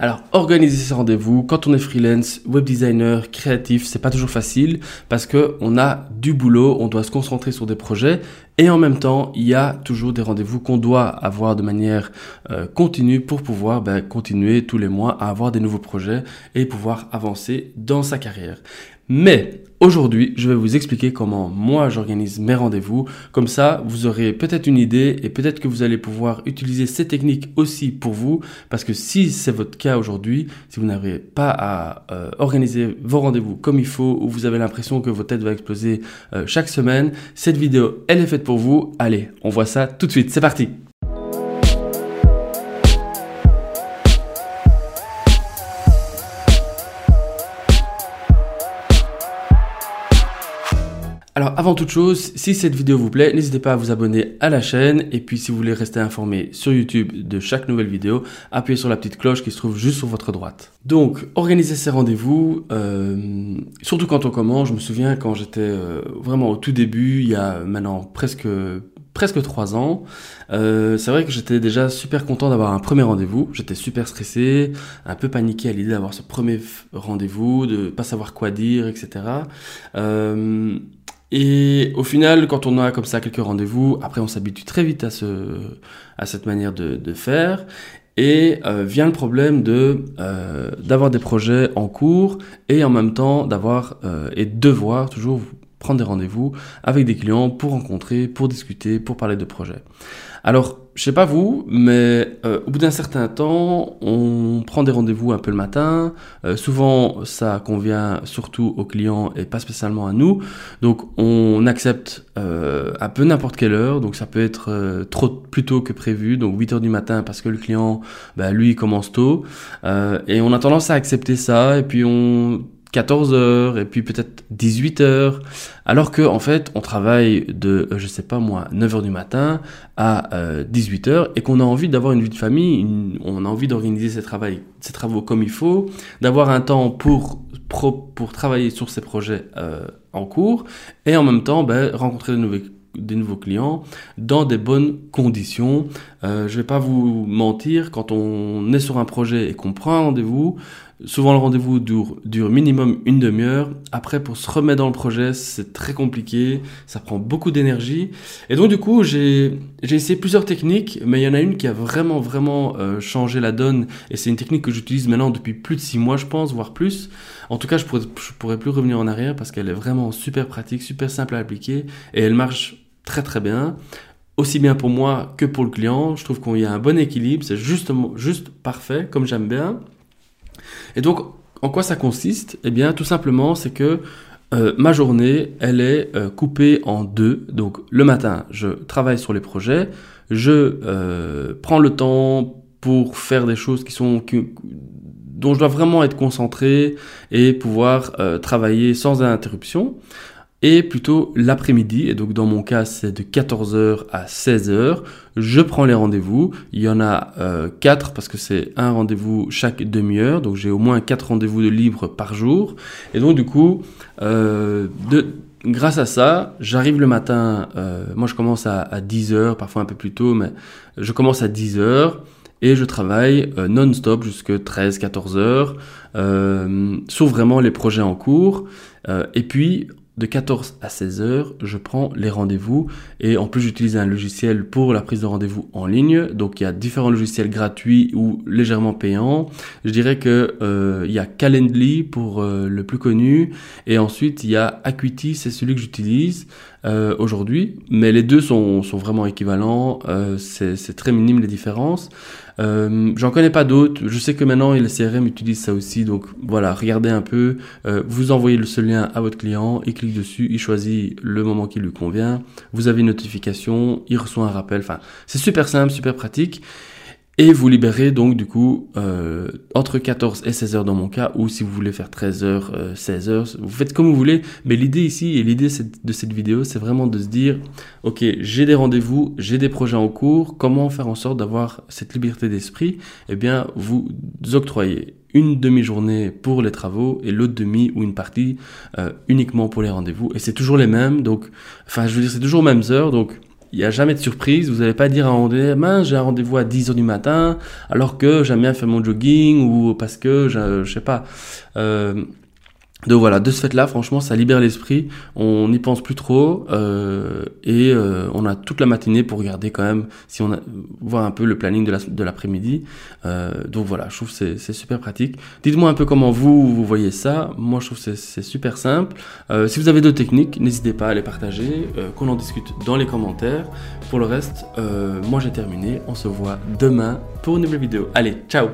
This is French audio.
Alors, organiser ces rendez-vous, quand on est freelance, web designer, créatif, c'est pas toujours facile parce que on a du boulot, on doit se concentrer sur des projets et en même temps, il y a toujours des rendez-vous qu'on doit avoir de manière euh, continue pour pouvoir ben, continuer tous les mois à avoir des nouveaux projets et pouvoir avancer dans sa carrière. Mais aujourd'hui, je vais vous expliquer comment moi j'organise mes rendez-vous. Comme ça, vous aurez peut-être une idée et peut-être que vous allez pouvoir utiliser ces techniques aussi pour vous. Parce que si c'est votre cas aujourd'hui, si vous n'avez pas à euh, organiser vos rendez-vous comme il faut ou vous avez l'impression que votre tête va exploser euh, chaque semaine, cette vidéo, elle est faite pour vous. Allez, on voit ça tout de suite. C'est parti Alors avant toute chose, si cette vidéo vous plaît, n'hésitez pas à vous abonner à la chaîne et puis si vous voulez rester informé sur YouTube de chaque nouvelle vidéo, appuyez sur la petite cloche qui se trouve juste sur votre droite. Donc organiser ces rendez-vous, euh, surtout quand on commence, je me souviens quand j'étais euh, vraiment au tout début, il y a maintenant presque presque trois ans. Euh, c'est vrai que j'étais déjà super content d'avoir un premier rendez-vous. J'étais super stressé, un peu paniqué à l'idée d'avoir ce premier rendez-vous, de pas savoir quoi dire, etc. et au final, quand on a comme ça quelques rendez-vous, après on s'habitue très vite à, ce, cette manière de, de faire. Et euh, vient le problème de euh, d'avoir des projets en cours et en même temps d'avoir euh, et devoir toujours prendre des rendez-vous avec des clients pour rencontrer, pour discuter, pour parler de projets. Alors, je sais pas vous, mais euh, au bout d'un certain temps, on prend des rendez-vous un peu le matin. Euh, souvent, ça convient surtout aux clients et pas spécialement à nous. Donc, on accepte euh, un peu n'importe quelle heure. Donc, ça peut être euh, trop plus tôt que prévu. Donc, 8 heures du matin parce que le client, bah, lui, commence tôt. et on a tendance à accepter ça. Et puis, on 14 heures et puis peut-être 18 heures, alors que en fait on travaille de euh, je sais pas moi 9 heures du matin à 18 euh, heures et qu'on a envie d'avoir une vie de famille, on a envie d'organiser ses, travaux, comme il faut, d'avoir un temps pour pour travailler sur ses projets euh, en cours et en même temps ben, rencontrer de des nouveaux clients dans des bonnes conditions. Euh, je vais pas vous mentir, quand on est sur un projet et qu'on prend un rendez-vous, souvent le rendez-vous dure, dure minimum une demi-heure. Après, pour se remettre dans le projet, c'est très compliqué, ça prend beaucoup d'énergie. Et donc du coup, j'ai essayé plusieurs techniques, mais il y en a une qui a vraiment vraiment euh, changé la donne, et c'est une technique que j'utilise maintenant depuis plus de six mois, je pense, voire plus. En tout cas, je pourrais, je pourrais plus revenir en arrière parce qu'elle est vraiment super pratique, super simple à appliquer, et elle marche très très bien, aussi bien pour moi que pour le client. Je trouve qu'il y a un bon équilibre, c'est justement juste parfait, comme j'aime bien. Et donc, en quoi ça consiste? Eh bien, tout simplement, c'est que euh, ma journée, elle est euh, coupée en deux. Donc, le matin, je travaille sur les projets, je euh, prends le temps pour faire des choses qui sont dont je dois vraiment être concentré et pouvoir travailler sans interruption et plutôt l'après-midi. Et donc dans mon cas, c'est de 14h à 16h. Je prends les rendez-vous. Il y en a euh, 4 parce que c'est un rendez-vous chaque demi-heure. Donc j'ai au moins 4 rendez-vous de libre par jour. Et donc du coup, euh, grâce à ça, j'arrive le matin. Euh, moi je commence à, à 10h, parfois un peu plus tôt, mais je commence à 10h et je travaille euh, non-stop jusque 13-14 heures euh, sur vraiment les projets en cours. Euh, et puis de 14 à 16 heures, je prends les rendez-vous et en plus j'utilise un logiciel pour la prise de rendez-vous en ligne. Donc il y a différents logiciels gratuits ou légèrement payants. Je dirais que euh, il y a Calendly pour euh, le plus connu et ensuite il y a Acuity, c'est celui que j'utilise euh, aujourd'hui, mais les deux sont, sont vraiment équivalents. c'est très minime les différences. Euh, J'en connais pas d'autres. Je sais que maintenant les CRM utilisent ça aussi. Donc voilà, regardez un peu. Euh, vous envoyez ce lien à votre client, il clique dessus, il choisit le moment qui lui convient. Vous avez une notification, il reçoit un rappel. Enfin, c'est super simple, super pratique. Et vous libérez donc du coup euh, entre 14 et 16 heures dans mon cas, ou si vous voulez faire 13 heures, 16 heures, vous faites comme vous voulez. Mais l'idée ici et l'idée de cette vidéo, c'est vraiment de se dire, ok, j'ai des rendez-vous, j'ai des projets en cours, comment faire en sorte d'avoir cette liberté d'esprit? Eh bien, vous octroyez une demi-journée pour les travaux et l'autre demi ou une partie euh, uniquement pour les rendez-vous. Et c'est toujours les mêmes, donc, enfin, je veux dire, c'est toujours aux mêmes heures, donc il n'y a jamais de surprise. Vous n'allez pas dire à un mince, j'ai un rendez-vous à 10h du matin, alors que j'aime bien faire mon jogging ou parce que, je, je sais pas. Euh, donc voilà, de ce fait-là, franchement, ça libère l'esprit. On n'y pense plus trop euh, et euh, on a toute la matinée pour regarder quand même si on a voir un peu le planning de la, de l'après-midi. Euh, donc voilà, je trouve c'est c'est super pratique. Dites-moi un peu comment vous vous voyez ça. Moi, je trouve c'est c'est super simple. Si vous avez d'autres techniques, n'hésitez pas à les partager, qu'on en discute dans les commentaires. Pour le reste, moi j'ai terminé. On se voit demain pour une nouvelle vidéo. Allez, ciao